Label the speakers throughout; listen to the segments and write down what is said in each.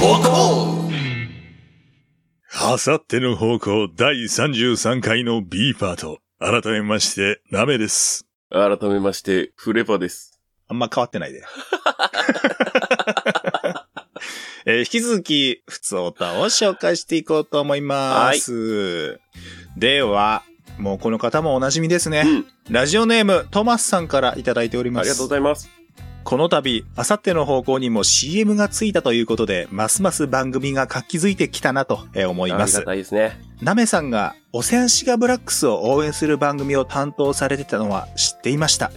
Speaker 1: 方向
Speaker 2: あさっての方向第33回の B パート。改めまして、ナメです。
Speaker 3: 改めまして、フレパです。
Speaker 2: あんま変わってないで。えー引き続き、普通オタを紹介していこうと思います。では、もうこの方もおなじみですね。
Speaker 3: うん。
Speaker 2: ラジオネーム、トマスさんからいただいております。
Speaker 3: ありがとうございます。
Speaker 2: この度、あさっての方向にも CM がついたということで、ますます番組が活気づいてきたなとえー思います
Speaker 3: ありが。たいですね。
Speaker 2: ナメさんがオセアンシガブラックスを応援する番組を担当されてたのは知っていました。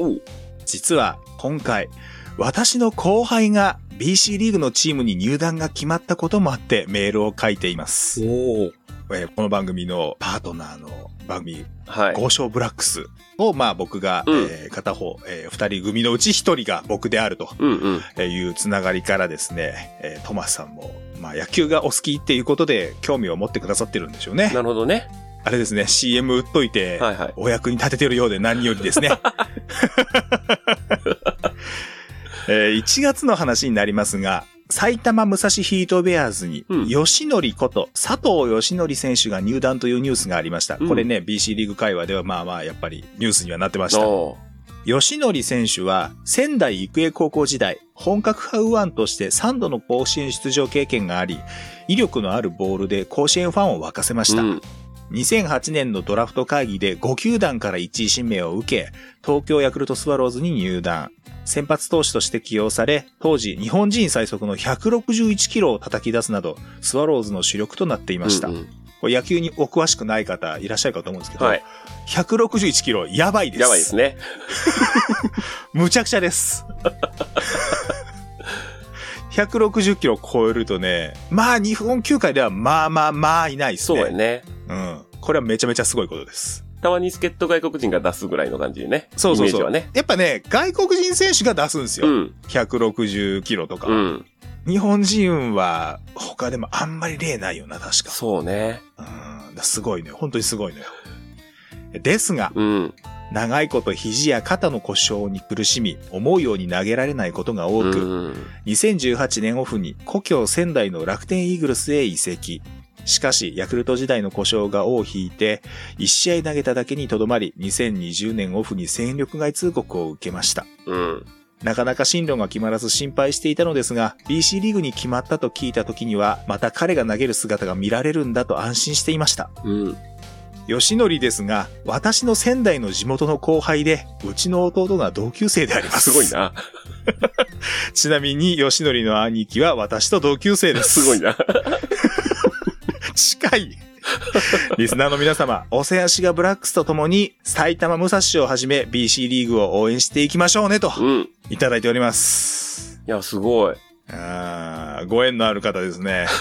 Speaker 2: 実は今回、私の後輩が BC リーグのチームに入団が決まったこともあってメールを書いています。
Speaker 3: お
Speaker 2: えーこの番組のパートナーの番組、
Speaker 3: はい。
Speaker 2: 豪商ブラックスを、まあ僕が、
Speaker 3: うん
Speaker 2: えー片方、えー二人組のうち一人が僕であると。いうつながりからですね、えートマスさんも、まあ野球がお好きっていうことで興味を持ってくださってるんでしょうね。
Speaker 3: なるほどね。
Speaker 2: あれですね、CM 打っといて、
Speaker 3: はいはい。
Speaker 2: お役に立ててるようで何よりですね。えー1月の話になりますが、埼玉武蔵ヒートベアーズに、
Speaker 3: うん
Speaker 2: 吉則こと佐藤義則選手が入団というニュースがありました。
Speaker 3: うん
Speaker 2: これね、BC リーグ会話ではまあまあやっぱりニュースにはなってました。
Speaker 3: お
Speaker 2: 吉則選手は仙台育英高校時代、本格派右腕として3度の甲子園出場経験があり、威力のあるボールで甲子園ファンを沸かせました。
Speaker 3: うん。
Speaker 2: 2008年のドラフト会議で5球団から1位指名を受け、東京ヤクルトスワローズに入団。先発投手として起用され、当時日本人最速の161キロを叩き出すなど、スワローズの主力となっていました。
Speaker 3: うんうん
Speaker 2: 野球にお詳しくない方いらっしゃるかと思うんですけど、
Speaker 3: はい。
Speaker 2: 161キロやばいです。
Speaker 3: やばいですね。
Speaker 2: むちゃくちゃです。160キロ超えるとね、まあ日本球界ではまあまあまあいないですね。
Speaker 3: そうやね。
Speaker 2: うん。これはめちゃめちゃすごいことです。
Speaker 3: たまに助っ人外国人が出すぐらいの感じでね。
Speaker 2: そうそうそう。
Speaker 3: ね。
Speaker 2: やっぱね、外国人選手が出すんですよ。
Speaker 3: うん。
Speaker 2: 160キロとか、
Speaker 3: うん。
Speaker 2: 日本人は他でもあんまり例ないよな、確か。
Speaker 3: そうね。
Speaker 2: うん。すごいね。本当にすごいのよ。ですが、
Speaker 3: うん。
Speaker 2: 長いこと肘や肩の故障に苦しみ、思うように投げられないことが多く、
Speaker 3: うん。
Speaker 2: 2018年オフに故郷仙台の楽天イーグルスへ移籍。しかし、ヤクルト時代の故障が尾を引いて、1試合投げただけにとどまり、2020年オフに戦力外通告を受けました。
Speaker 3: うん。
Speaker 2: なかなか進路が決まらず心配していたのですが、BC リーグに決まったと聞いた時には、また彼が投げる姿が見られるんだと安心していました。
Speaker 3: うん。
Speaker 2: 吉則ですが、私の仙台の地元の後輩で、うちの弟が同級生であります。
Speaker 3: すごい。な。
Speaker 2: ちなみに、吉則の兄貴は私と同級生です。
Speaker 3: すごいな。
Speaker 2: 近い。リスナーの皆様、オセアシガブラックスと共に、埼玉武蔵をはじめ BC リーグを応援していきましょうねと、
Speaker 3: うん。い
Speaker 2: いただいております。
Speaker 3: や、すごい。
Speaker 2: あーご縁のある方ですね。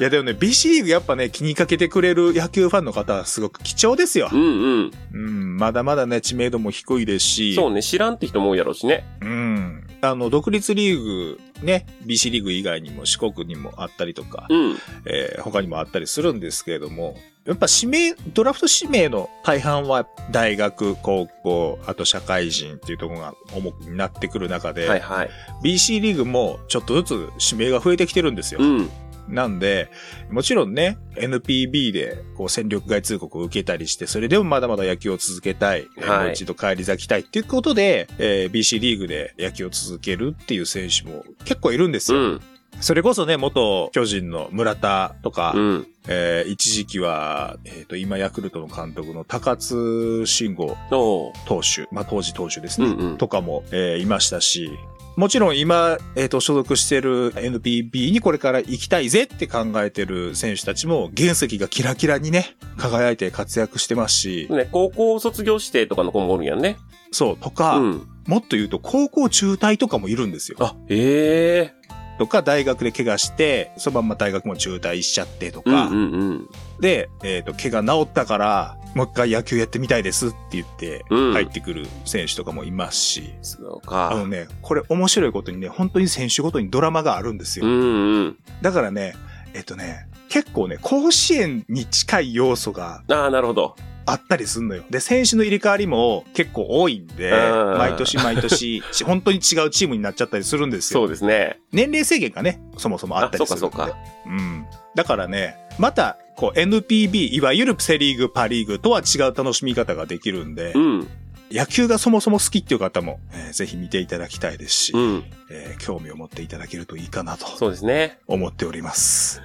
Speaker 2: いやでもね、BC リーグやっぱね、気にかけてくれる野球ファンの方はすごく貴重ですよ
Speaker 3: う。んうん。
Speaker 2: うん、まだまだね、知名度も低いですし。
Speaker 3: そうね。知らんって人も多いやろうしね。
Speaker 2: うん。あの、独立リーグ、ね、BC リーグ以外にも四国にもあったりとか、
Speaker 3: うん。
Speaker 2: えー他にもあったりするんですけれども、やっぱ指名、ドラフト指名の大半は大学、高校、あと社会人っていうところが重くなってくる中で、
Speaker 3: はいはい。
Speaker 2: BC リーグもちょっとずつ指名が増えてきてるんですよ。
Speaker 3: うん。
Speaker 2: なんで、もちろんね、NPB でこう戦力外通告を受けたりして、それでもまだまだ野球を続けたい、えー
Speaker 3: はい
Speaker 2: もう一度帰り咲きたいっていうことで、えー BC リーグで野球を続けるっていう選手も結構いるんですよ。
Speaker 3: うん。
Speaker 2: それこそね、元巨人の村田とか、
Speaker 3: うん。
Speaker 2: えー一時期は、えっ、と、今ヤクルトの監督の高津慎吾投手、まあ当時投手ですね、
Speaker 3: うんうん。
Speaker 2: とかも、えーいましたし、もちろん今、えっ、と、所属してる NPB にこれから行きたいぜって考えてる選手たちも、原石がキラキラにね、輝いて活躍してますし、
Speaker 3: ね、高校卒業してとかの子もおるんやんね。
Speaker 2: そう、とか、
Speaker 3: うん。
Speaker 2: もっと言うと高校中退とかもいるんですよ。
Speaker 3: あ、ええ
Speaker 2: とか、大学で怪我して、そのまんま大学も中退しちゃってと
Speaker 3: うん
Speaker 2: か、
Speaker 3: うんうん。
Speaker 2: で、えっ、と、怪我治ったから、もう一回野球やってみたいですって言って、
Speaker 3: うん
Speaker 2: 入ってくる選手とかもいますし、
Speaker 3: そうか。
Speaker 2: あのね、これ面白いことにね、本当に選手ごとにドラマがあるんですよ。
Speaker 3: うんうん。
Speaker 2: だからね、えっとね、結構ね、甲子園に近い要素が
Speaker 3: ああ、なるほど。
Speaker 2: あったりすんのよ。で、選手の入れ替わりも結構多いんで、
Speaker 3: うん
Speaker 2: 毎年毎年、ち 本当に違うチームになっちゃったりするんですよ。
Speaker 3: そうですね。
Speaker 2: 年齢制限がね、そもそもあったりするんで。
Speaker 3: あそうか
Speaker 2: うん。だからね、また、こう NPB、いわゆるセリーグ、パリーグとは違う楽しみ方ができるんで、
Speaker 3: うん。
Speaker 2: 野球がそもそも好きっていう方も、えーぜひ見ていただきたいですし、
Speaker 3: うん。
Speaker 2: えー興味を持っていただけるといいかなと
Speaker 3: そうですね。
Speaker 2: 思っております。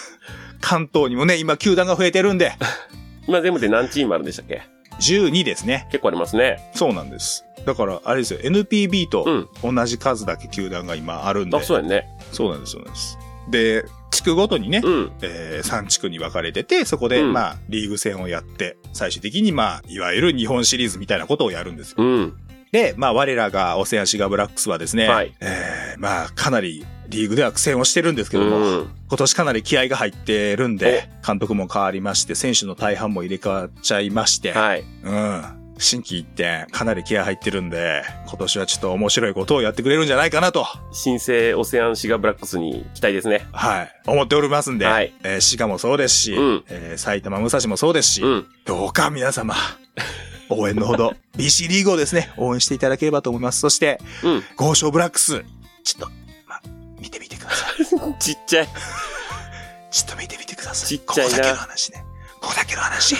Speaker 2: 関東にもね、今球団が増えてるんで、
Speaker 3: 今全部で何チームあるんでしたっけ
Speaker 2: ？12ですね。
Speaker 3: 結構ありますね。
Speaker 2: そうなんです。だから、あれですよ、NPB
Speaker 3: う
Speaker 2: と
Speaker 3: ん。
Speaker 2: 同じ数だけ球団が今あるんで。
Speaker 3: あ、そうやね。
Speaker 2: そうなんです、そうなんです。で、地区ごとにね、
Speaker 3: うん。
Speaker 2: えー、3地区に分かれてて、そこで、
Speaker 3: うん
Speaker 2: まあ、リーグ戦をやって、最終的に、まあ、いわゆる日本シリーズみたいなことをやるんですよ。
Speaker 3: うん。
Speaker 2: で、まあ、我らがオセアンシガブラックスはですね、
Speaker 3: はい
Speaker 2: えー、まあ、かなりリーグでは苦戦をしてるんですけども、
Speaker 3: うん。
Speaker 2: 今年かなり気合が入ってるんで、監督も変わりまして、選手の大半も入れ替わっちゃいまして、
Speaker 3: はい。
Speaker 2: うん。新規一点、かなり気合入ってるんで、今年はちょっと面白いことをやってくれるんじゃないかなと、
Speaker 3: 新生オセアンシガブラックスに期待ですね。
Speaker 2: はい、思っておりますんで、
Speaker 3: はい
Speaker 2: えー滋賀もそうですし、
Speaker 3: うん
Speaker 2: えー埼玉武蔵もそうですし、
Speaker 3: うん。
Speaker 2: どうか皆様、応援のほど、BC リーグをですね、応援していただければと思います。そして、
Speaker 3: うん。
Speaker 2: 豪商ブラックス、ちょっと、ま、見てみてください。
Speaker 3: ちっちゃい。
Speaker 2: ちょっと見てみてください。
Speaker 3: ちっちゃいな
Speaker 2: ここだけの話ね。ここだけの話。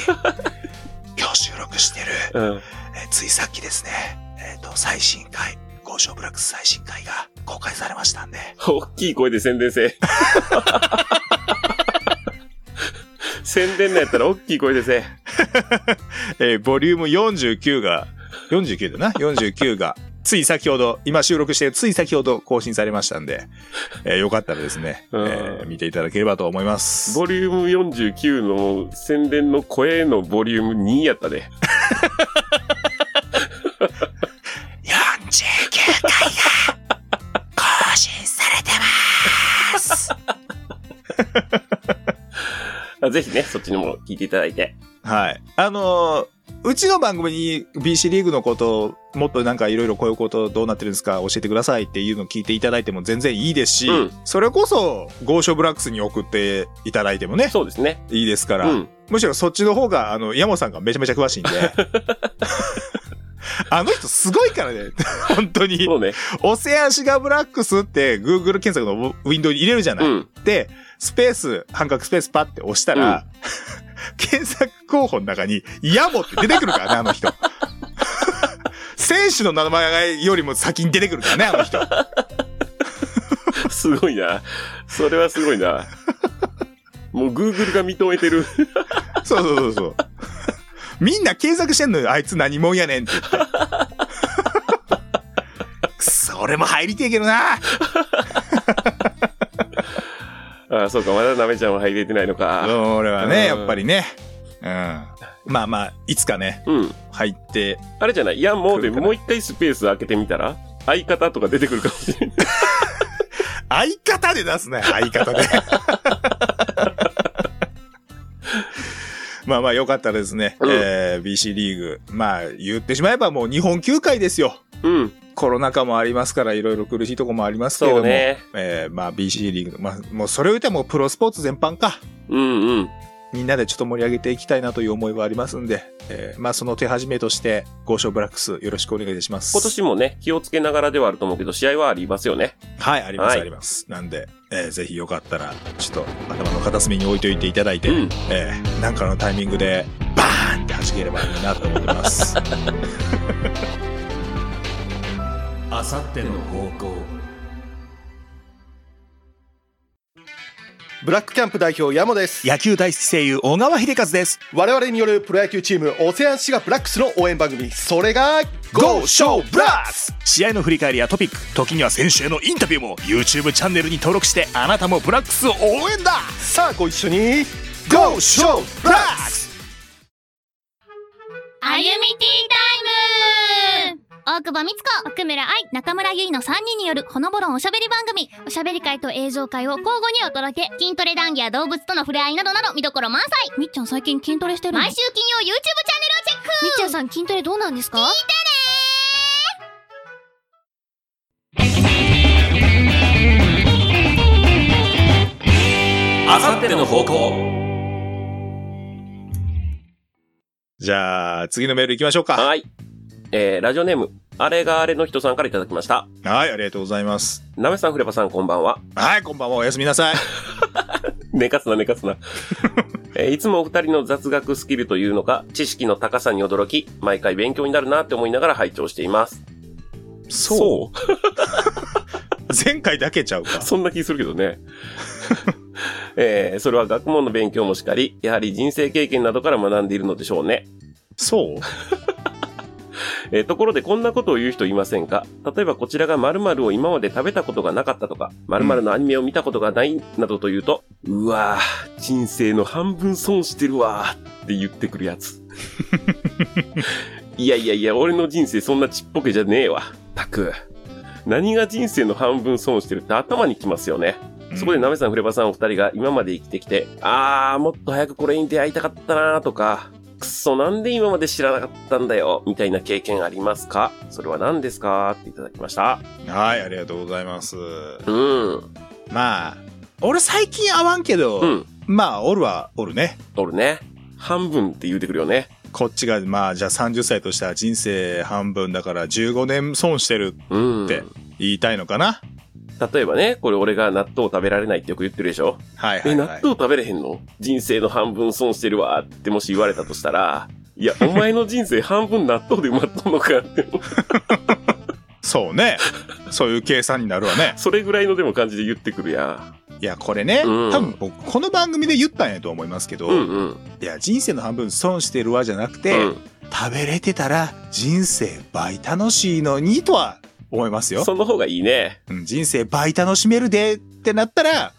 Speaker 2: 今日収録してる、
Speaker 3: うん。
Speaker 2: えーついさっきですね、えっ、と、最新回、豪商ブラックス最新回が公開されましたんで、
Speaker 3: 大きい声で宣伝せえ。宣伝のやったら大きい声でせえ。
Speaker 2: えーボリューム49が、49だな ?49 が、つい先ほど、今収録してつい先ほど更新されましたんで、えーよかったらですね、え
Speaker 3: うん
Speaker 2: ー見ていただければと思います。
Speaker 3: ボリューム49の宣伝の声のボリューム2やったで。
Speaker 2: 49回が更新されてます。
Speaker 3: あぜひね、そっちにも聞いていただいて。
Speaker 2: はい。あのーうちの番組に BC リーグのことを、もっとなんかいろいろこういうことどうなってるんですか教えてくださいっていうのを聞いていただいても全然いいですし、
Speaker 3: うん
Speaker 2: それこそ、ゴーショブラックスに送っていただいてもね、
Speaker 3: そうですね。
Speaker 2: いいですから、
Speaker 3: うん。
Speaker 2: むしろそっちの方が、あの、山本さんがめちゃめちゃ詳しいんで、あの人すごいからね、本当に。
Speaker 3: そうね。
Speaker 2: オセアンシガブラックスって Google 検索のウィンドウに入れるじゃない、
Speaker 3: うん。
Speaker 2: で、スペース、半角スペースパって押したら、検索候補の中に、ヤモって出てくるからね、あの人。選手の名前よりも先に出てくるからね、あの人。
Speaker 3: すごいな。それはすごいな。もう Google が認めてる。
Speaker 2: そうそうそうそう。みんな検索してんのよ、あいつ何者やねんって言って。く そ、俺も入りてえけどな。
Speaker 3: ああ、そうか。まだなめちゃんは入れてないのか。
Speaker 2: 俺はね、
Speaker 3: うん
Speaker 2: やっぱりね。うん。まあまあ、いつかね、
Speaker 3: うん。
Speaker 2: 入って、
Speaker 3: あれじゃない？いや、もうで
Speaker 2: 来るかな
Speaker 3: もう一回スペース開けてみたら相方とか出てくるかもしれない。
Speaker 2: 相方で出すね、相方で。まあまあよかったらですね、
Speaker 3: うん
Speaker 2: えー BC リーグ。まあ言ってしまえばもう日本球界ですよ。
Speaker 3: うん。
Speaker 2: コロナ禍もありますから、いろいろ苦しいとこもありますけれども、
Speaker 3: ね。
Speaker 2: えーまあ BC リーグの、まあもうそれを言ったらもうプロスポーツ全般か。
Speaker 3: うんうん。
Speaker 2: みんなでちょっと盛り上げていきたいなという思いはありますんで、えーまあその手始めとして、ゴーショーブラックスよろしくお願いいたします。
Speaker 3: 今年もね、気をつけながらではあると思うけど、試合はありますよね。
Speaker 2: はい、あります、
Speaker 3: はい
Speaker 2: あります。なんで、えーぜひよかったら、ちょっと頭の片隅に置いといていただいて、
Speaker 3: うん
Speaker 2: えーなんかのタイミングで、バーンって弾ければいいなと思ってます。
Speaker 1: あさっての方向
Speaker 4: ブラックキャンプ代表山です
Speaker 2: 野球大好き声優、小川秀和です。
Speaker 4: 我々によるプロ野球チームオセアンシガブラックスの応援番組それが
Speaker 2: Go Show Blast! 試合の振り返りやトピック、時には選手へのインタビューも YouTube チャンネルに登録して、あなたもブラックスを応援だ
Speaker 4: さあご一緒に
Speaker 2: !Go Show Blast!
Speaker 5: あゆみティータイム大久保美津子、奥村愛、中村ゆいの3人によるほのぼろんおしゃべり番組。おしゃべり会と映像会を交互にお届け。筋トレ談義や動物との触れ合いなどなど見どころ満載。
Speaker 6: みっちゃん最近筋トレしてるの？
Speaker 5: 毎週金曜 YouTube チャンネルをチェック
Speaker 6: みっちゃんさん筋トレどうなんですか？
Speaker 1: あさっての方向
Speaker 2: じゃあ、次のメール行きましょうか。
Speaker 3: はい。えー、ラジオネーム、あれがあれの人さんからいただきました。
Speaker 2: はい、ありがとうございます。
Speaker 3: なめさん、フレバさん、こんばんは。
Speaker 2: はい、こんばんは、おやすみなさい。
Speaker 3: 寝かすな、寝かすな。えーいつもお二人の雑学スキルというのか、知識の高さに驚き、毎回勉強になるなって思いながら拝聴しています。
Speaker 2: そう前回だけちゃうか。
Speaker 3: そんな気するけどね。えーそれは学問の勉強もしかり、やはり人生経験などから学んでいるのでしょうね。
Speaker 2: そう
Speaker 3: えーところでこんなことを言う人いませんか？例えばこちらが〇〇を今まで食べたことがなかったとか、〇〇のアニメを見たことがないなどと言うと、うわぁ、人生の半分損してるわーって言ってくるやつ。いやいやいや、俺の人生そんなちっぽけじゃねえわ。たく。何が人生の半分損してるって頭にきますよね。そこでなめさん、フレバさんお二人が今まで生きてきて、あー、もっと早くこれに出会いたかったなーとか、くっそ、なんで今まで知らなかったんだよ、みたいな経験ありますか？それは何ですか？っていただきました。
Speaker 2: はい、ありがとうございます。
Speaker 3: うん。
Speaker 2: まあ、俺最近会わんけど、
Speaker 3: うん。
Speaker 2: まあ、おるはおるね。
Speaker 3: おるね。半分って言うてくるよね。
Speaker 2: こっちが、まあ、じゃあ30歳としたら人生半分だから15年損してる
Speaker 3: うん。
Speaker 2: って言いたいのかな
Speaker 3: 例えばね、これ俺が納豆食べられないってよく言ってるでしょ？え、
Speaker 2: はいはい、はい。
Speaker 3: 納豆食べれへんの？人生の半分損してるわってもし言われたとしたら、いや、お前の人生半分納豆で埋まっとんのかって、
Speaker 2: そうね。そういう計算になるわね。
Speaker 3: それぐらいのでも感じで言ってくるや
Speaker 2: いや、これね、
Speaker 3: うん
Speaker 2: 多分僕、この番組で言ったんやと思いますけど、
Speaker 3: ん。うんうん。
Speaker 2: いや、人生の半分損してるわじゃなくて、
Speaker 3: うん
Speaker 2: 食べれてたら人生倍楽しいのにとは思いますよ。
Speaker 3: その方がいいね。
Speaker 2: うん人生倍楽しめるでってなったら、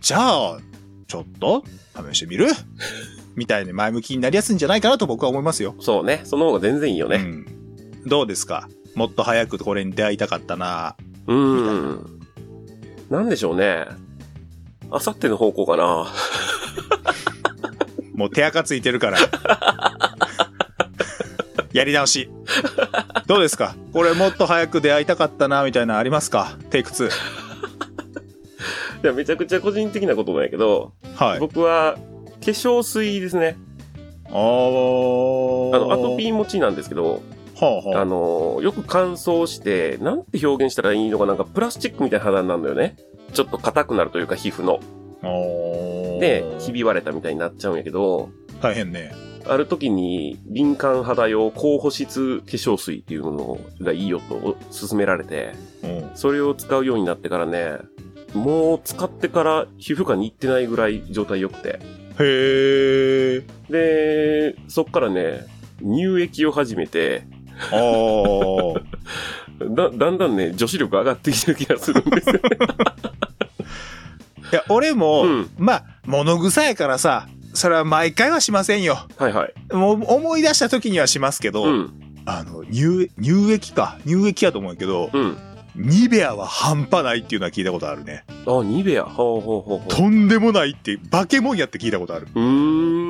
Speaker 2: じゃあ、ちょっと試してみる？みたいに前向きになりやすいんじゃないかなと僕は思いますよ。
Speaker 3: そうね。その方が全然いいよね。
Speaker 2: うん。どうですか？もっと早くこれに出会いたかったな。
Speaker 3: うん。なんでしょうね。あさっての方向かな。
Speaker 2: もう手垢ついてるから。やり直し。どうですか？これもっと早く出会いたかったな、みたいなのありますか？テイク2。
Speaker 3: いや、めちゃくちゃ個人的なことなんやけど、
Speaker 2: はい。
Speaker 3: 僕は、化粧水ですね。
Speaker 2: お
Speaker 3: あの、アトピー持ちなんですけど、
Speaker 2: はあは
Speaker 3: あの、よく乾燥して、なんて表現したらいいのかなんかプラスチックみたいな肌になるのよね。ちょっと硬くなるというか皮膚の。
Speaker 2: おー
Speaker 3: で、ひび割れたみたいになっちゃうんやけど、
Speaker 2: 大変ね。
Speaker 3: ある時に敏感肌用高保湿化粧水っていうのがいいよと勧められて、
Speaker 2: うん。
Speaker 3: それを使うようになってからね、もう使ってから皮膚科に行ってないぐらい状態良くて。
Speaker 2: へー。
Speaker 3: で、そっからね、乳液を始めて、
Speaker 2: あー。
Speaker 3: だ、だんだんね、女子力上がってきてる気がするんですよね。
Speaker 2: いや、俺も、
Speaker 3: うん
Speaker 2: まあ、物臭やからさ、それは毎回はしませんよ。
Speaker 3: はいはい。
Speaker 2: もう思い出した時にはしますけど、
Speaker 3: うん。
Speaker 2: あの、乳、乳液か。乳液やと思うけど、
Speaker 3: うん。
Speaker 2: ニベアは半端ないっていうのは聞いたことあるね。
Speaker 3: あ、ニベア。ほうほうほうほう。
Speaker 2: とんでもないって、化け物やって聞いたことある。
Speaker 3: うー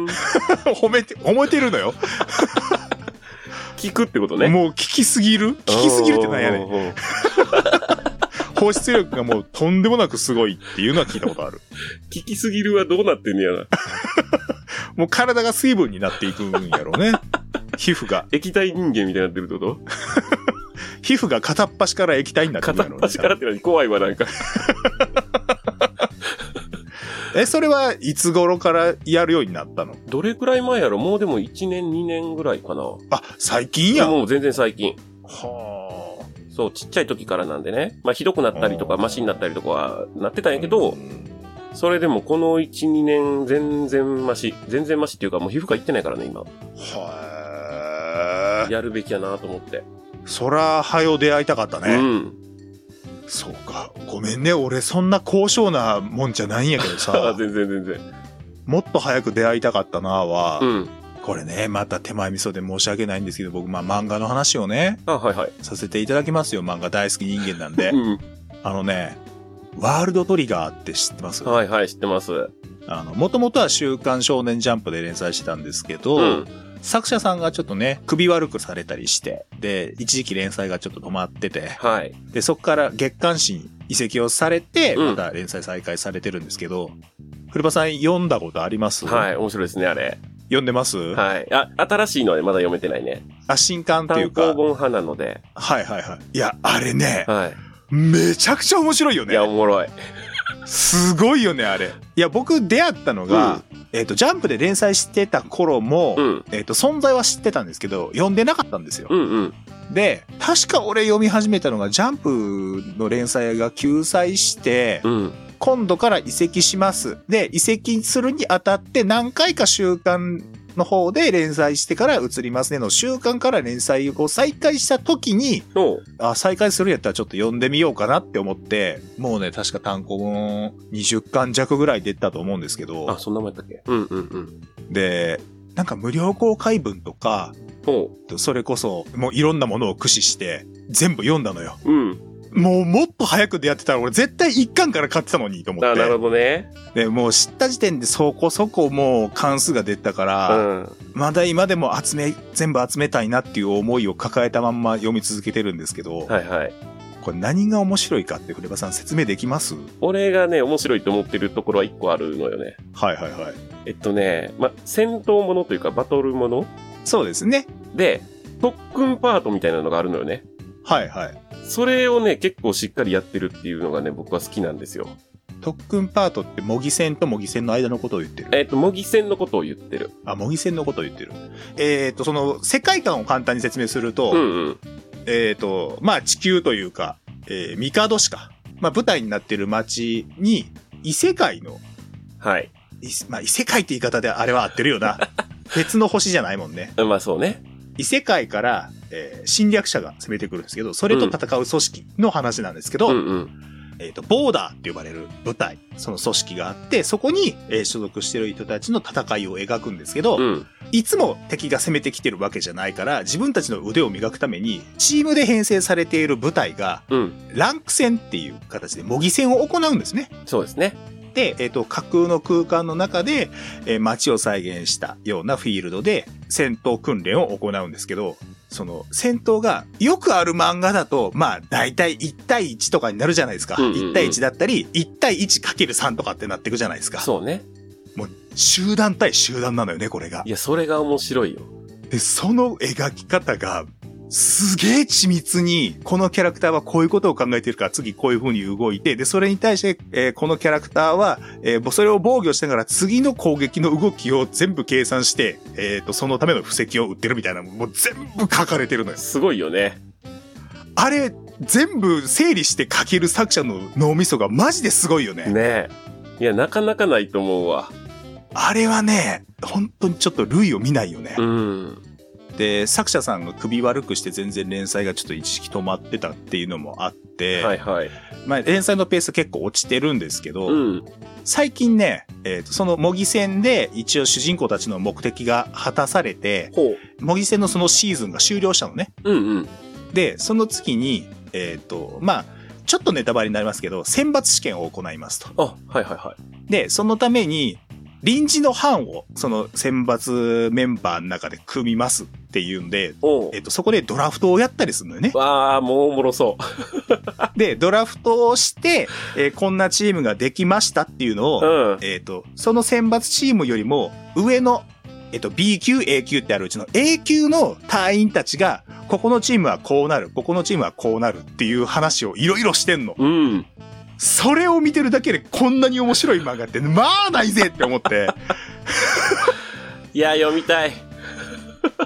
Speaker 3: ん。
Speaker 2: 褒めて、褒めてるのよ。
Speaker 3: 聞くってことね。
Speaker 2: もう聞きすぎる？聞きすぎるってなんやねん。
Speaker 3: ねん。
Speaker 2: 放出力がもうとんでもなくすごいっていうのは聞いたことある。
Speaker 3: 聞きすぎるはどうなってんねやな。
Speaker 2: もう体が水分になっていくんやろうね。皮膚が。
Speaker 3: 液体人間みたいになってるってこと？
Speaker 2: 皮膚が片っ端から液体になってるんやろうね。
Speaker 3: 片っ端からってのに怖いわ、なんか。
Speaker 2: え、それはいつ頃からやるようになったの？
Speaker 3: どれくらい前やろ？もうでも1年、2年ぐらいかな。
Speaker 2: あ、最近や
Speaker 3: もう全然最近。
Speaker 2: あ。
Speaker 3: そう、ちっちゃい時からなんでね。まあ、ひどくなったりとか、マシになったりとかはなってたんやけど、それでもこの1、2年全然マシ。全然マシっていうかもう皮膚科行ってないからね、今。
Speaker 2: は
Speaker 3: やるべきやなと思って。
Speaker 2: い。そら、はよ出会いたかったね。
Speaker 3: うん。
Speaker 2: そうか。ごめんね。俺そんな高尚なもんじゃないんやけど
Speaker 3: あ
Speaker 2: さ。
Speaker 3: 全然全然。
Speaker 2: もっと早く出会いたかったなは、
Speaker 3: うん。
Speaker 2: これね、また手前味噌で申し訳ないんですけど、僕、まあ漫画の話をね、
Speaker 3: あ、はいはい。
Speaker 2: させていただきますよ。漫画大好き人間なんで
Speaker 3: う。ん。
Speaker 2: あのね、ワールドトリガーって知ってます？
Speaker 3: はいはい、知ってます。
Speaker 2: あの、もともとは週刊少年ジャンプで連載してたんですけど、
Speaker 3: うん。
Speaker 2: 作者さんがちょっとね、首悪くされたりして、で、一時期連載がちょっと止まってて、
Speaker 3: はい。
Speaker 2: で、そこから月刊誌に移籍をされて、
Speaker 3: うん
Speaker 2: また連載再開されてるんですけど、古場さん読んだことあります？
Speaker 3: はい、面白いですね、あれ。
Speaker 2: 読んでます、
Speaker 3: はい。あ、新しいのはまだ読めてないね。
Speaker 2: あ、新刊っていうか。
Speaker 3: 単行本派なので。
Speaker 2: はいはいはい。いや、あれね、
Speaker 3: はい。
Speaker 2: めちゃくちゃ面白いよ
Speaker 3: いや、お
Speaker 2: ね。
Speaker 3: もろい。
Speaker 2: すごいよね、あれ。いや、僕出会ったのが、えっ、と、ジャンプで連載してた頃も、
Speaker 3: うん。
Speaker 2: えっ、と、存在は知ってたんですけど、読んでなかったんですよ。
Speaker 3: うんうん。
Speaker 2: で、確か俺読み始めたのが、ジャンプの連載が救済して、
Speaker 3: うん。
Speaker 2: 今度から移籍します。で、移籍するにあたって何回か週刊の方で連載してから移りますねの週刊から連載を再開した時に、あ、再開するんやったらちょっと読んでみようかなって思って、もうね、確か単行本20巻弱ぐらい出たと思うんですけ
Speaker 3: あ、
Speaker 2: ど、
Speaker 3: そんなもんやったっけ？うんうんうん。
Speaker 2: で、なんか無料公開文とか。それこそもういろんなものを駆使して全部読んだのよ。
Speaker 3: うん。
Speaker 2: もうもっと早く出会ってたら俺絶対一巻から買ってたのにと思って。
Speaker 3: あ、なるほどね。
Speaker 2: で、もう知った時点でそこそこもう関数が出たか
Speaker 3: う
Speaker 2: ら、
Speaker 3: ん。
Speaker 2: まだ今でも集め、全部集めたいなっていう思いを抱えたまんま読み続けてるんですけど、
Speaker 3: はいはい。
Speaker 2: これ何が面白いかってフレバさん説明できます？
Speaker 3: 俺がね、面白いと思ってるところは一個あるのよね。
Speaker 2: はいはいはい。
Speaker 3: えっとね、ま、戦闘ものというかバトルもの？
Speaker 2: そうですね。
Speaker 3: で、特訓パートみたいなのがあるのよね。
Speaker 2: はいはい。
Speaker 3: それをね、結構しっかりやってるっていうのがね、僕は好きなんですよ。
Speaker 2: 特訓パートって模擬戦と模擬戦の間のことを言ってる。
Speaker 3: えっと、模擬戦のことを言ってる。
Speaker 2: あ、模擬戦のことを言ってる。えっ、と、その世界観を簡単に説明すると、
Speaker 3: うんうん。
Speaker 2: えっ、と、まあ地球というか、えー、ミカド市か。まあ舞台になってる街に異世界の
Speaker 3: はい。
Speaker 2: いまあ、異世界って言い方であれは合ってるよな。別の星じゃないもんね。
Speaker 3: まあそうね。
Speaker 2: 異世界から、えー侵略者が攻めてくるんですけど、それと戦う組織の話なんですけど、
Speaker 3: うんうん。
Speaker 2: えっ、と、ボーダーって呼ばれる部隊、その組織があって、そこに、えー所属してる人たちの戦いを描くんですけど、
Speaker 3: うん。
Speaker 2: いつも敵が攻めてきてるわけじゃないから、自分たちの腕を磨くために、チームで編成されている部隊が、
Speaker 3: うん。
Speaker 2: ランク戦っていう形で模擬戦を行うんですね。
Speaker 3: そうですね。
Speaker 2: で、えっ、と、架空の空間の中で、えー街を再現したようなフィールドで戦闘訓練を行うんですけど、その戦闘がよくある漫画だと、まあ、だいたい1対1とかになるじゃないですか。
Speaker 3: うんうんうん
Speaker 2: 1対1だったり、1対 1×3 とかってなっていくじゃないですか。
Speaker 3: そうね。
Speaker 2: もう、集団対集団なのよね、これが
Speaker 3: い。や、それが面白いよ。
Speaker 2: で、その描き方が、すげえ緻密に、このキャラクターはこういうことを考えてるから、次こういう風に動いて、で、それに対して、えーこのキャラクターは、えーそれを防御しながら、次の攻撃の動きを全部計算して、えっ、と、そのための布石を打ってるみたいな、もう全部書かれてるのよ。
Speaker 3: すごいよね。
Speaker 2: あれ、全部整理して書ける作者の脳みそがマジですごいよね。
Speaker 3: ねえ。いや、なかなかないと思うわ。
Speaker 2: あれはね、本当にちょっと類を見ないよね。
Speaker 3: うん。
Speaker 2: で、作者さんが首悪くして全然連載がちょっと一時期止まってたっていうのもあって、
Speaker 3: はいはい。
Speaker 2: まあ連載のペース結構落ちてるんですけど、
Speaker 3: うん。
Speaker 2: 最近ね、えーとその模擬戦で一応主人公たちの目的が果たされて、
Speaker 3: ほ
Speaker 2: 模擬戦のそのシーズンが終了したのね。
Speaker 3: う。うんうん。
Speaker 2: で、その次に、えっ、と、まあ、ちょっとネタバレになりますけど、選抜試験を行いますと。
Speaker 3: あ、はいはいはい。
Speaker 2: で、そのために、臨時の班を、その選抜メンバーの中で組みますっていうんで、えっと、そこでドラフトをやったりするのよね。
Speaker 3: わあ、もうおもろそう。
Speaker 2: で、ドラフトをして、えーこんなチームができましたっていうのを、
Speaker 3: うん。
Speaker 2: えっ、と、その選抜チームよりも上の、えっ、と、B 級、A 級ってあるうちの A 級の隊員たちが、ここのチームはこうなる、ここのチームはこうなるっていう話をいろいろしてんの。
Speaker 3: うん。
Speaker 2: それを見てるだけでこんなに面白い漫画って、まあないぜって思って、
Speaker 3: いや、読みたい。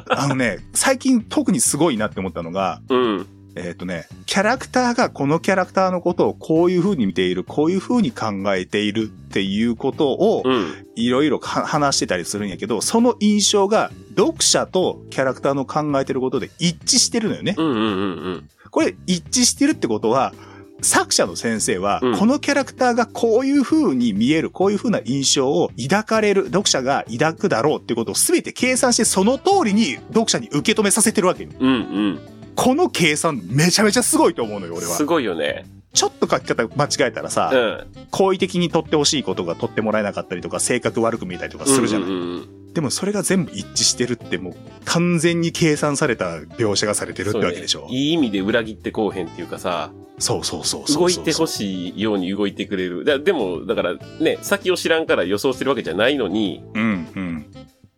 Speaker 2: あのね、最近特にすごいなって思ったのが、
Speaker 3: うん。
Speaker 2: えっ、とね、キャラクターがこのキャラクターのことをこういう風に見ている、こういう風に考えているっていうことを
Speaker 3: うん。
Speaker 2: いろいろか話してたりするんやけど、その印象が読者とキャラクターの考えてることで一致してるのよね。
Speaker 3: うんうんうんうん。
Speaker 2: これ一致してるってことは、作者の先生は、
Speaker 3: うん
Speaker 2: このキャラクターがこういう風に見える、こういう風な印象を抱かれる、読者が抱くだろうっていうことを全て計算して、その通りに読者に受け止めさせてるわけよ。
Speaker 3: うんうん。
Speaker 2: この計算めちゃめちゃすごいと思うのよ、俺は
Speaker 3: す。ごいよね。
Speaker 2: ちょっと書き方間違えたらさ、
Speaker 3: うん。
Speaker 2: 好意的に取ってほしいことが取ってもらえなかったりとか、性格悪く見えたりとかするじゃない。
Speaker 3: うんうんうん
Speaker 2: でもそれが全部一致してるってもう完全に計算された描写がされてるってわけでしょ
Speaker 3: そう。ねいい意味で裏切ってこうへんっていうかさ、
Speaker 2: そうそうそうそう
Speaker 3: 動いてほ
Speaker 2: い。
Speaker 3: しいように動いてくれる。だでも、だからね、先を知らんから予想してるわけじゃないのに、
Speaker 2: うんうん。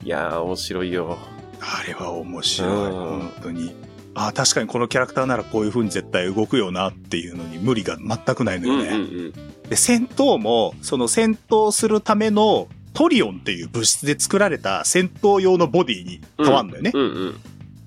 Speaker 3: いやー、面白いよ。
Speaker 2: あれは面白い。
Speaker 3: うん
Speaker 2: 本当に。あ確かにこのキャラクターならこういう風に絶対動くよなっていうのに無理が全くないのよね。
Speaker 3: うんうんうん。
Speaker 2: で、戦闘も、その戦闘するためのトリオンっていう物質で作られた戦闘用のボディに変わるんだよね。
Speaker 3: うんうん。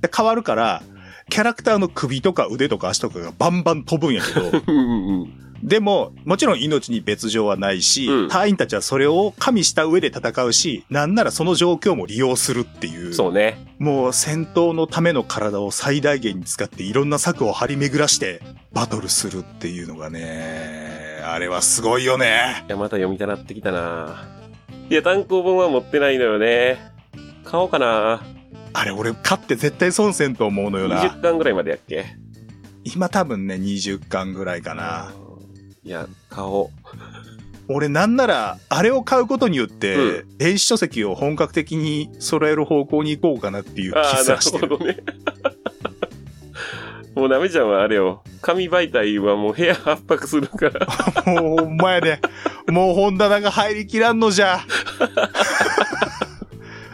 Speaker 2: で、変わるから、キャラクターの首とか腕とか足とかがバンバン飛ぶんやけど、
Speaker 3: うんうんうん。
Speaker 2: でも、もちろん命に別状はないし、
Speaker 3: うん
Speaker 2: 隊員たちはそれを加味した上で戦うし、なんならその状況も利用するっていう。
Speaker 3: そうね。
Speaker 2: もう戦闘のための体を最大限に使っていろんな策を張り巡らしてバトルするっていうのがね、あれはすごいよね。
Speaker 3: いや、また読みたなってきたないや、単行本は持ってないのよね。買おうかな
Speaker 2: あれ俺買って絶対損せんと思うのよな。
Speaker 3: 20巻ぐらいまでやっけ？
Speaker 2: 今多分ね、20巻ぐらいかな。
Speaker 3: いや、買おう。
Speaker 2: 俺なんなら、あれを買うことによって、
Speaker 3: う
Speaker 2: 電子書籍を本格的に揃える方向に行こうかなっていう気
Speaker 3: ああ、
Speaker 2: す
Speaker 3: なる
Speaker 2: らしてる。
Speaker 3: ほどね。もうダメじゃんはあれよ。紙媒体はもう部屋圧迫するから。
Speaker 2: もう、ほんまやで。もう本棚が入りきらんのじゃ。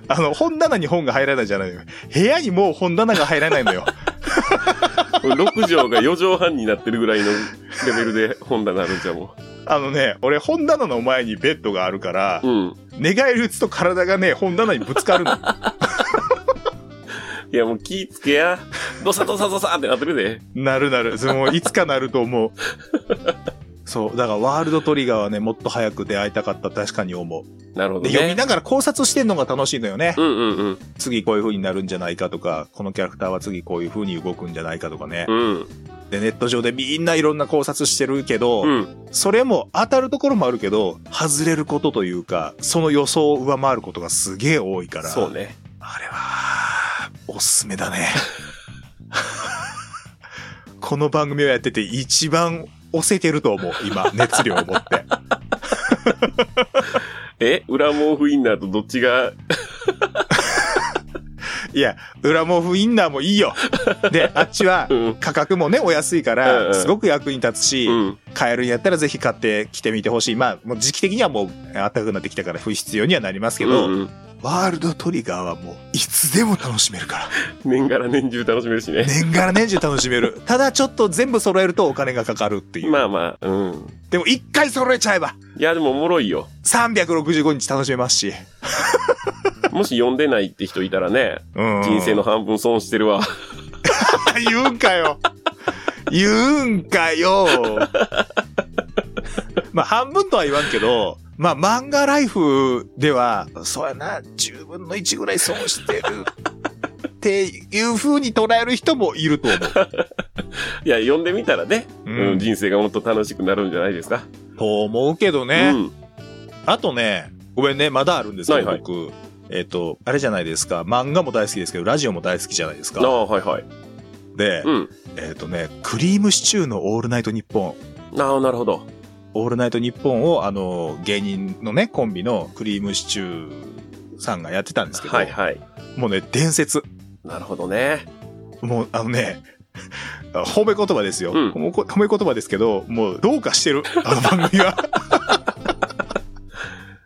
Speaker 2: あの、本棚に本が入らないじゃないのよ。部屋にもう本棚が入らないのよ。
Speaker 3: 6畳が4畳半になってるぐらいのレベルで本棚あるんじゃんも
Speaker 2: あのね、俺本棚の前にベッドがあるから
Speaker 3: う。、うん。
Speaker 2: 寝返り打つと体がね、本棚にぶつかるの。
Speaker 3: いやもう気ぃつけや。ドサドサドサってなってるで。
Speaker 2: なるなる。そのいつかなると思う。そう。だからワールドトリガーはね、もっと早く出会いたかった。確かに思う。
Speaker 3: なるほど
Speaker 2: で、読み
Speaker 3: ね。
Speaker 2: ながら考察してんのが楽しいのよね。
Speaker 3: うんうんうん。
Speaker 2: 次こういう風になるんじゃないかとか、このキャラクターは次こういう風に動くんじゃないかとかね。
Speaker 3: うん。
Speaker 2: で、ネット上でみんないろんな考察してるけど、
Speaker 3: うん。
Speaker 2: それも当たるところもあるけど、外れることというか、その予想を上回ることがすげえ多いから。
Speaker 3: そうね。
Speaker 2: あれは、おすすめだね。この番組をやってて一番押せてると思う、今、熱量を持って。
Speaker 3: え裏毛布インナーとどっちが、
Speaker 2: いや、裏毛布インナーもいいよ。で、あっちは
Speaker 3: うん。
Speaker 2: 価格もね、お安いから、
Speaker 3: ん
Speaker 2: すごく役に立つし、
Speaker 3: うん。
Speaker 2: 買えるんやったらぜひ買ってきてみてほしい。まあ、もう時期的にはもう暖かくなってきたから不必要にはなりますけど、
Speaker 3: うんうん
Speaker 2: ワールドトリガーはもういつでも楽しめるから。
Speaker 3: 年がら年中楽しめるしね。
Speaker 2: 年がら年中楽しめる。ただちょっと全部揃えるとお金がかかるっていう。
Speaker 3: まあまあ、うん。
Speaker 2: でも一回揃えちゃえば、
Speaker 3: いや、でもおもろいよ。
Speaker 2: 365日楽しめますし。
Speaker 3: もし読んでないって人いたらね、
Speaker 2: うん。
Speaker 3: 人生の半分損してるわ。
Speaker 2: 言うんかよ。言うんかよ。まあ半分とは言わんけど、まあ漫画ライフでは、そうやな、10分の1ぐらい損してる。っていう風に捉える人もいると思う。
Speaker 3: いや、読んでみたらね、
Speaker 2: う
Speaker 3: うんん、人生がもっと楽しくなるんじゃないですか。
Speaker 2: と思うけどね。
Speaker 3: うん。
Speaker 2: あとね、ごめんね、まだあるんですけど、
Speaker 3: はいはい
Speaker 2: 僕。えっ、と、あれじゃないですか、漫画も大好きですけど、ラジオも大好きじゃないですか。
Speaker 3: ああ、はいはい。
Speaker 2: で、
Speaker 3: うん。
Speaker 2: えっ、とね、クリームシチューのオールナイトニッポン。
Speaker 3: ああ、なるほど。
Speaker 2: オールナイトニッポンを、あの、芸人のね、コンビのクリームシチューさんがやってたんですけど、
Speaker 3: はいはい。
Speaker 2: もうね、伝説。
Speaker 3: なるほどね。
Speaker 2: もう、あのね、褒め言葉ですよ、
Speaker 3: うん
Speaker 2: 褒め言葉ですけど、もうどうかしてる、あの番組は。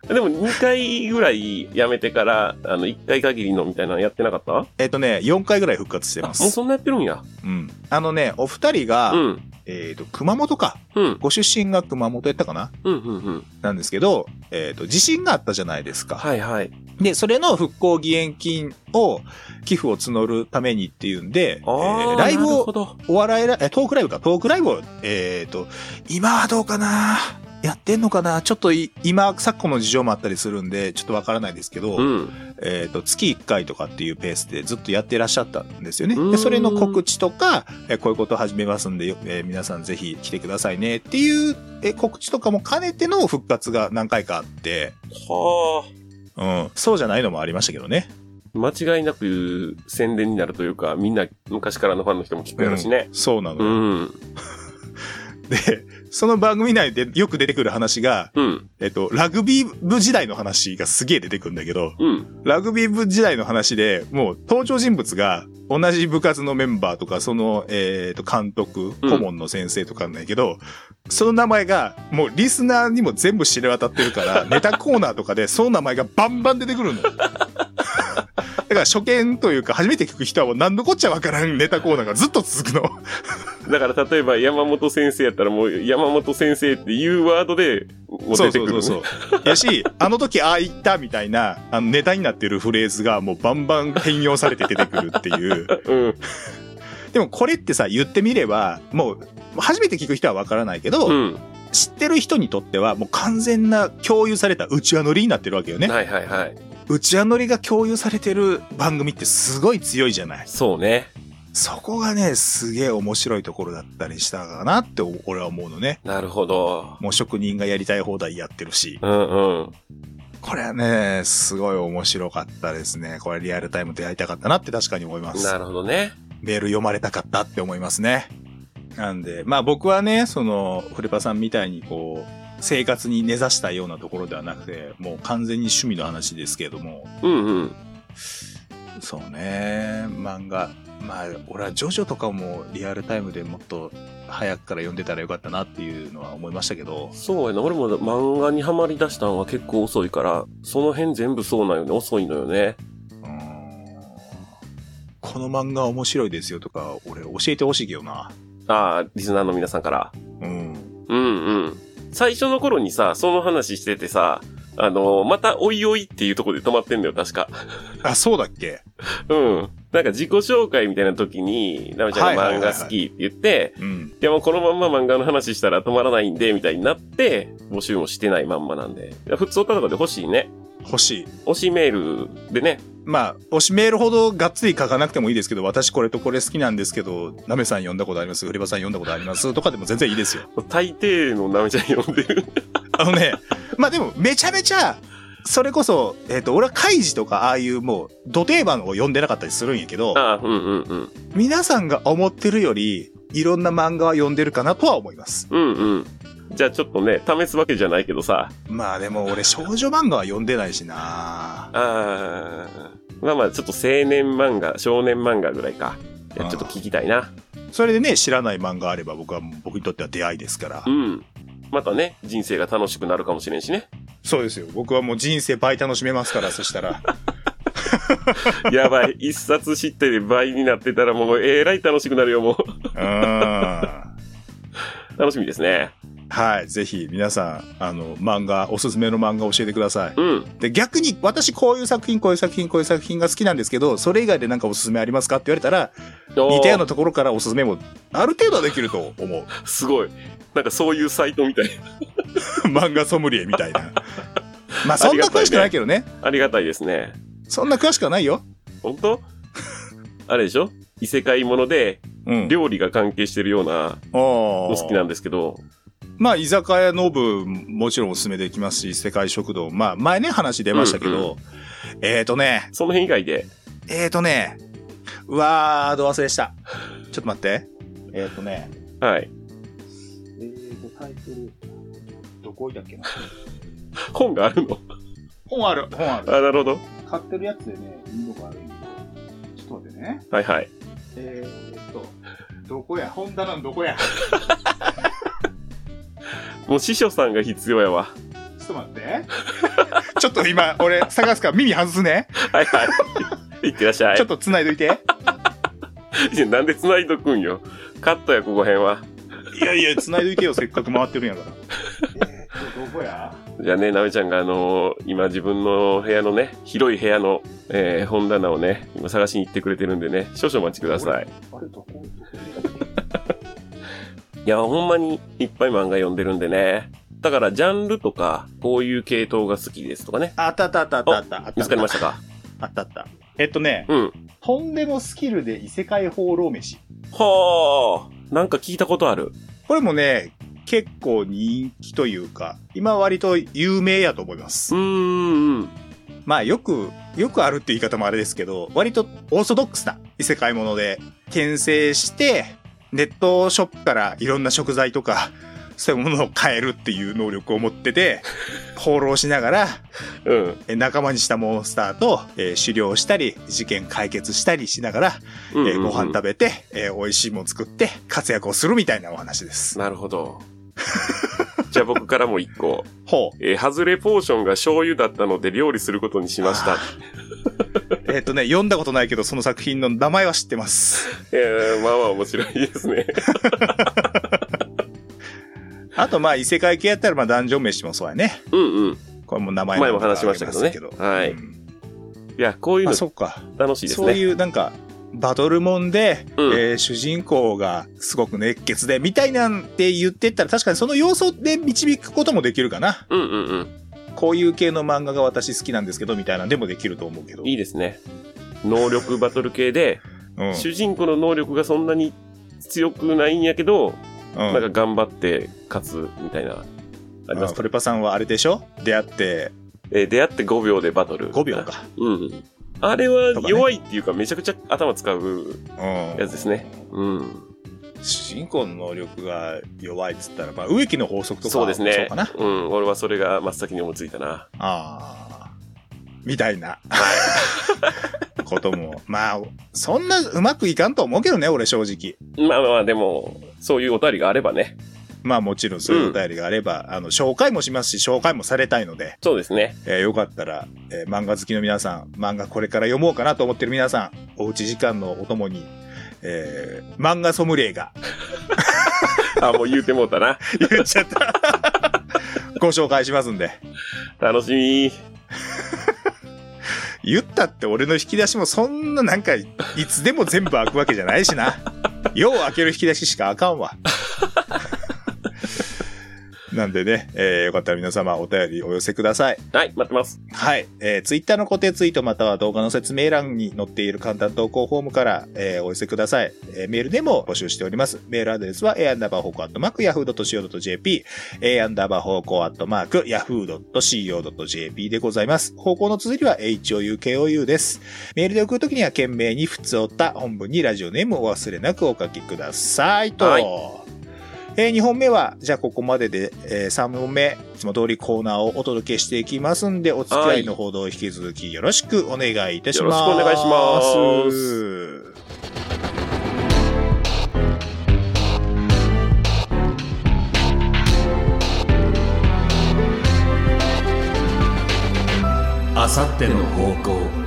Speaker 3: でも2回ぐらいやめてから、あの、1回限りのみたいなのやってなかった？
Speaker 2: えっとね、4回ぐらい復活して
Speaker 3: あ、
Speaker 2: ます。
Speaker 3: もうそんなやってるんや。
Speaker 2: うん。あのね、お二人が、
Speaker 3: うん。
Speaker 2: えっ、と、熊本か。
Speaker 3: うん。
Speaker 2: ご出身が熊本やったかな？
Speaker 3: うん、うん、うん。
Speaker 2: なんですけど、えっ、と、地震があったじゃないですか。
Speaker 3: はいはい。
Speaker 2: で、それの復興義援金を、寄付を募るためにっていうんで、えーライブを。お笑いラ、え、トークライブか、トークライブを、えっ、と、今はどうかな？やってんのかな？ちょっとい今、昨今の事情もあったりするんで、ちょっとわからないですけど、
Speaker 3: うん。
Speaker 2: えっ、と、月1回とかっていうペースでずっとやってらっしゃったんですよね。
Speaker 3: うーん
Speaker 2: で、それの告知とか、えこういうことを始めますんで、よえー皆さんぜひ来てくださいねっていう、え告知とかも兼ねての復活が何回かあって、
Speaker 3: は
Speaker 2: うん、そうじゃないのもありましたけどね。
Speaker 3: あ。間違いなく宣伝になるというか、みんな昔からのファンの人も聞くやろしね。
Speaker 2: そうなの
Speaker 3: う
Speaker 2: よ、
Speaker 3: ん。
Speaker 2: で、その番組内でよく出てくる話が、
Speaker 3: うん。
Speaker 2: えっと、ラグビー部時代の話がすげえ出てくるんだけど、
Speaker 3: うん。
Speaker 2: ラグビー部時代の話で、もう登場人物が同じ部活のメンバーとか、その、えっ、と、監督、
Speaker 3: うん
Speaker 2: 顧問の先生とかなんだけど、その名前が、もうリスナーにも全部知れ渡ってるから、ネタコーナーとかでその名前がバンバン出てくるの。から初見というか初めて聞く人はもう何のこっちゃわからんネタコーナーがずっと続くの。
Speaker 3: だから例えば山本先生やったらもう山本先生っていうワードでもう出てくる、ね。
Speaker 2: そうそうそう。やし、あの時ああ言ったみたいな、あのネタになってるフレーズがもうバンバン変容されて出てくるっていう。
Speaker 3: うん。
Speaker 2: でもこれってさ、言ってみれば、もう、初めて聞く人はわからないけど、
Speaker 3: うん。
Speaker 2: 知ってる人にとってはもう完全な共有された内輪乗りになってるわけよね。
Speaker 3: はいはいはい。
Speaker 2: 内輪乗りが共有されてる番組ってすごい強いじゃない。
Speaker 3: そうね。
Speaker 2: そこがね、すげえ面白いところだったりしたかなって俺は思うのね。
Speaker 3: なるほど。
Speaker 2: もう職人がやりたい放題やってるし。
Speaker 3: うんうん。
Speaker 2: これはね、すごい面白かったですね。これリアルタイムでやりたかったなって確かに思います。
Speaker 3: なるほどね。
Speaker 2: メール読まれたかったって思いますね。なんで、まあ僕はね、その、フレパさんみたいにこう、生活に根ざしたようなところではなくて、もう完全に趣味の話ですけれども、
Speaker 3: うんうん。
Speaker 2: そうね、漫画。まあ、俺はジョジョとかもリアルタイムでもっと早くから読んでたらよかったなっていうのは思いましたけど、
Speaker 3: そうやな。俺も漫画にハマり出したのは結構遅いから、その辺全部そうなんよね。遅いのよね。
Speaker 2: この漫画面白いですよとか、俺教えてほしいけどな。
Speaker 3: ああ、リスナーの皆さんから。
Speaker 2: うん。
Speaker 3: うんうん。最初の頃にさ、その話しててさ、あのまたおいおいっていうところで止まってんだよ、確か。
Speaker 2: あ、そうだっけ？
Speaker 3: うん。なんか自己紹介みたいな時に、ナメちゃんが漫画好きって言って、
Speaker 2: うん。
Speaker 3: いやもうこのまんま漫画の話したら止まらないんで、みたいになって、募集もしてないまんまなんで。普通歌とかで欲しいね。
Speaker 2: 欲しい。
Speaker 3: 推しメールでね。
Speaker 2: まあ、推しメールほどがっつり書かなくてもいいですけど、私これとこれ好きなんですけど、ナメさん読んだことあります？フレバさん読んだことあります？とかでも全然いいですよ。
Speaker 3: 大抵のナメちゃん読んでる。
Speaker 2: あのね、まあでも、めちゃめちゃ、それこそ、えっ、と、俺はカイジとかああいうもう、土定番を読んでなかったりするんやけど、
Speaker 3: ああ、うんうんうん。
Speaker 2: 皆さんが思ってるより、いろんな漫画は読んでるかなとは思います。
Speaker 3: うんうん。じゃあちょっとね、試すわけじゃないけどさ。
Speaker 2: まあでも俺少女漫画は読んでないしな
Speaker 3: ああ、まあまあちょっと青年漫画、少年漫画ぐらいか。いやちょっと聞きたいな。
Speaker 2: それでね、知らない漫画あれば僕は、僕にとっては出会いですから
Speaker 3: う。ん。またね、人生が楽しくなるかもしれんしね。
Speaker 2: そうですよ。僕はもう人生倍楽しめますから、そしたら。
Speaker 3: やばい。一冊知ってで倍になってたらもうえらい楽しくなるよ、もう。楽しみですね。
Speaker 2: はい。ぜひ皆さん、あの、漫画、おすすめの漫画教えてください。
Speaker 3: うん。
Speaker 2: で、逆に、私こういう作品、こういう作品、こういう作品が好きなんですけど、それ以外でなんかおすすめありますかって言われたら、似たようなところからおすすめも、ある程度はできると思う。
Speaker 3: すごい。なんかそういうサイトみたい。
Speaker 2: 漫画ソムリエみたいな。まあ、そんな詳しくないけどね。
Speaker 3: ありがたいですね。
Speaker 2: そんな詳しくはないよ。
Speaker 3: 本当？あれでしょ？異世界もので
Speaker 2: うん。
Speaker 3: 料理が関係してるような
Speaker 2: お
Speaker 3: の好きなんですけど。
Speaker 2: まあ、居酒屋の部、もちろんおすすめできますし、世界食堂。まあ、前ね、話出ましたけど、えーとね、
Speaker 3: その辺以外で？
Speaker 2: えーとね、うわー、ど忘れした。ちょっと待って。えーとね、
Speaker 3: はい。
Speaker 2: えーと、タイトル、どこ置いたっけな？
Speaker 3: 本があるの？
Speaker 2: 本ある、本あ
Speaker 3: あ、。なるほど。
Speaker 2: 買ってるやつでね、いいのがあるんで。ちょっと待ってね。
Speaker 3: はいはい。
Speaker 2: えーと、どこや？本棚のどこや？
Speaker 3: もう師匠さんが必要やわ。
Speaker 2: ちょっと待って。ちょっと今、俺、探すから耳外すね。
Speaker 3: はいはい。いってらっしゃい。
Speaker 2: ちょっと繋いどいて。
Speaker 3: いやなんで繋いどくんよ。カットや、ここ辺は。
Speaker 2: いやいや、繋いどいてよ、せっかく回ってるんやから。えどこや？
Speaker 3: じゃあね、なめちゃんがあのー今自分の部屋のね、広い部屋の、えー本棚をね、今探しに行ってくれてるんでね、少々お待ちください。
Speaker 2: あれ、どこどこ？
Speaker 3: いや、ほんまにいっぱい漫画読んでるんでね。だから、ジャンルとか、こういう系統が好きですとかね。
Speaker 2: あったあったあったあったあった。
Speaker 3: 見つかりましたか？
Speaker 2: あったあった。えっとね、
Speaker 3: うん。
Speaker 2: とんでもスキルで異世界放浪飯。
Speaker 3: はあ、なんか聞いたことある。
Speaker 2: これもね、結構人気というか、今割と有名やと思います
Speaker 3: う。ーん、うん。
Speaker 2: まあよく、よくあるって言い方もあれですけど、割とオーソドックスな異世界もので、転生して、ネットショップからいろんな食材とか、そういうものを買えるっていう能力を持ってて、放浪しながら、
Speaker 3: うん。
Speaker 2: え仲間にしたモンスターと、えー狩猟したり、事件解決したりしながら、
Speaker 3: うん
Speaker 2: えーご飯食べて、えー美味しいもん作って、活躍をするみたいなお話です。
Speaker 3: なるほど。じゃあ僕からも一個。
Speaker 2: ほう。
Speaker 3: えー、ハズレポーションが醤油だったので料理することにしました。
Speaker 2: えっとね、読んだことないけど、その作品の名前は知ってます。
Speaker 3: えー、まあまあ面白いですね。
Speaker 2: あと、まあ、異世界系やったら、まあ、ダンジョン飯もそうやね。
Speaker 3: うんうん。
Speaker 2: これも名前
Speaker 3: 前も話しましたけどねはい
Speaker 2: うん
Speaker 3: いや、こういう
Speaker 2: まあ、
Speaker 3: の
Speaker 2: そっか。
Speaker 3: 楽しいですね。
Speaker 2: そういう、なんか、バトルモンで、
Speaker 3: うん
Speaker 2: えー主人公がすごく熱血で、みたいなんて言ってったら、確かにその要素で導くこともできるかな。
Speaker 3: うんうんうん。
Speaker 2: こういう系の漫画が私好きなんですけど、みたいなんでもできると思うけど。
Speaker 3: いいですね。能力バトル系で、
Speaker 2: うん。
Speaker 3: 主人公の能力がそんなに強くないんやけど、
Speaker 2: うん
Speaker 3: なんか頑張って勝つみたいな。あります
Speaker 2: あトレパさんはあれでしょ？出会って
Speaker 3: えー出会って5秒でバトル。
Speaker 2: 5秒。か。
Speaker 3: うん。あれは弱いっていうか、めちゃくちゃ頭使う
Speaker 2: うん。
Speaker 3: やつですね。うん。
Speaker 2: 主人公の能力が弱いっつったら、まあ、植木の法則とか
Speaker 3: そうですね。
Speaker 2: そうかな。
Speaker 3: うん。俺はそれが真っ先に思いついたな。
Speaker 2: ああ。みたいな
Speaker 3: は
Speaker 2: ことも。まあ、そんなうまくいかんと思うけどね、俺正直。
Speaker 3: い。まあまあまあ、でも、そういうお便りがあればね。
Speaker 2: まあもちろんそういうお便りがあれば、あの、紹介もしますし、紹介もされたいので、
Speaker 3: そうですね。
Speaker 2: えーよかったら、えー漫画好きの皆さん、漫画これから読もうかなと思ってる皆さん、おうち時間のお供に、えー漫画ソムリエが
Speaker 3: あ、もう言うてもうたな。
Speaker 2: 言っちゃった。ご紹介しますんで。
Speaker 3: 楽しみ。
Speaker 2: 言ったって俺の引き出しもそんななんか、いつでも全部開くわけじゃないしな。よう開ける引き出ししか開かんわ。なんでね、えーよかったら皆様お便りお寄せください。
Speaker 3: はい、待ってます。
Speaker 2: はい。えー、ツイッターの固定ツイートまたは動画の説明欄に載っている簡単投稿フォームから、えーお寄せください。えーメールでも募集しております。メールアドレスは a アンダーバー方向アットマーク yahoo.co.jp a アンダーバー方向アットマーク yahoo.co.jp でございます。方向の綴りは houkou です。メールで送るときには懸命に普通おった本文にラジオネームをお忘れなくお書きくださいと。
Speaker 3: はい
Speaker 2: えー、2本目は、じゃあここまでで、えー、3本目、いつも通りコーナーをお届けしていきますんで、お付き合いのほど引き続きよろしくお願いいたします。
Speaker 3: よろしくお願いします
Speaker 1: あさっての方向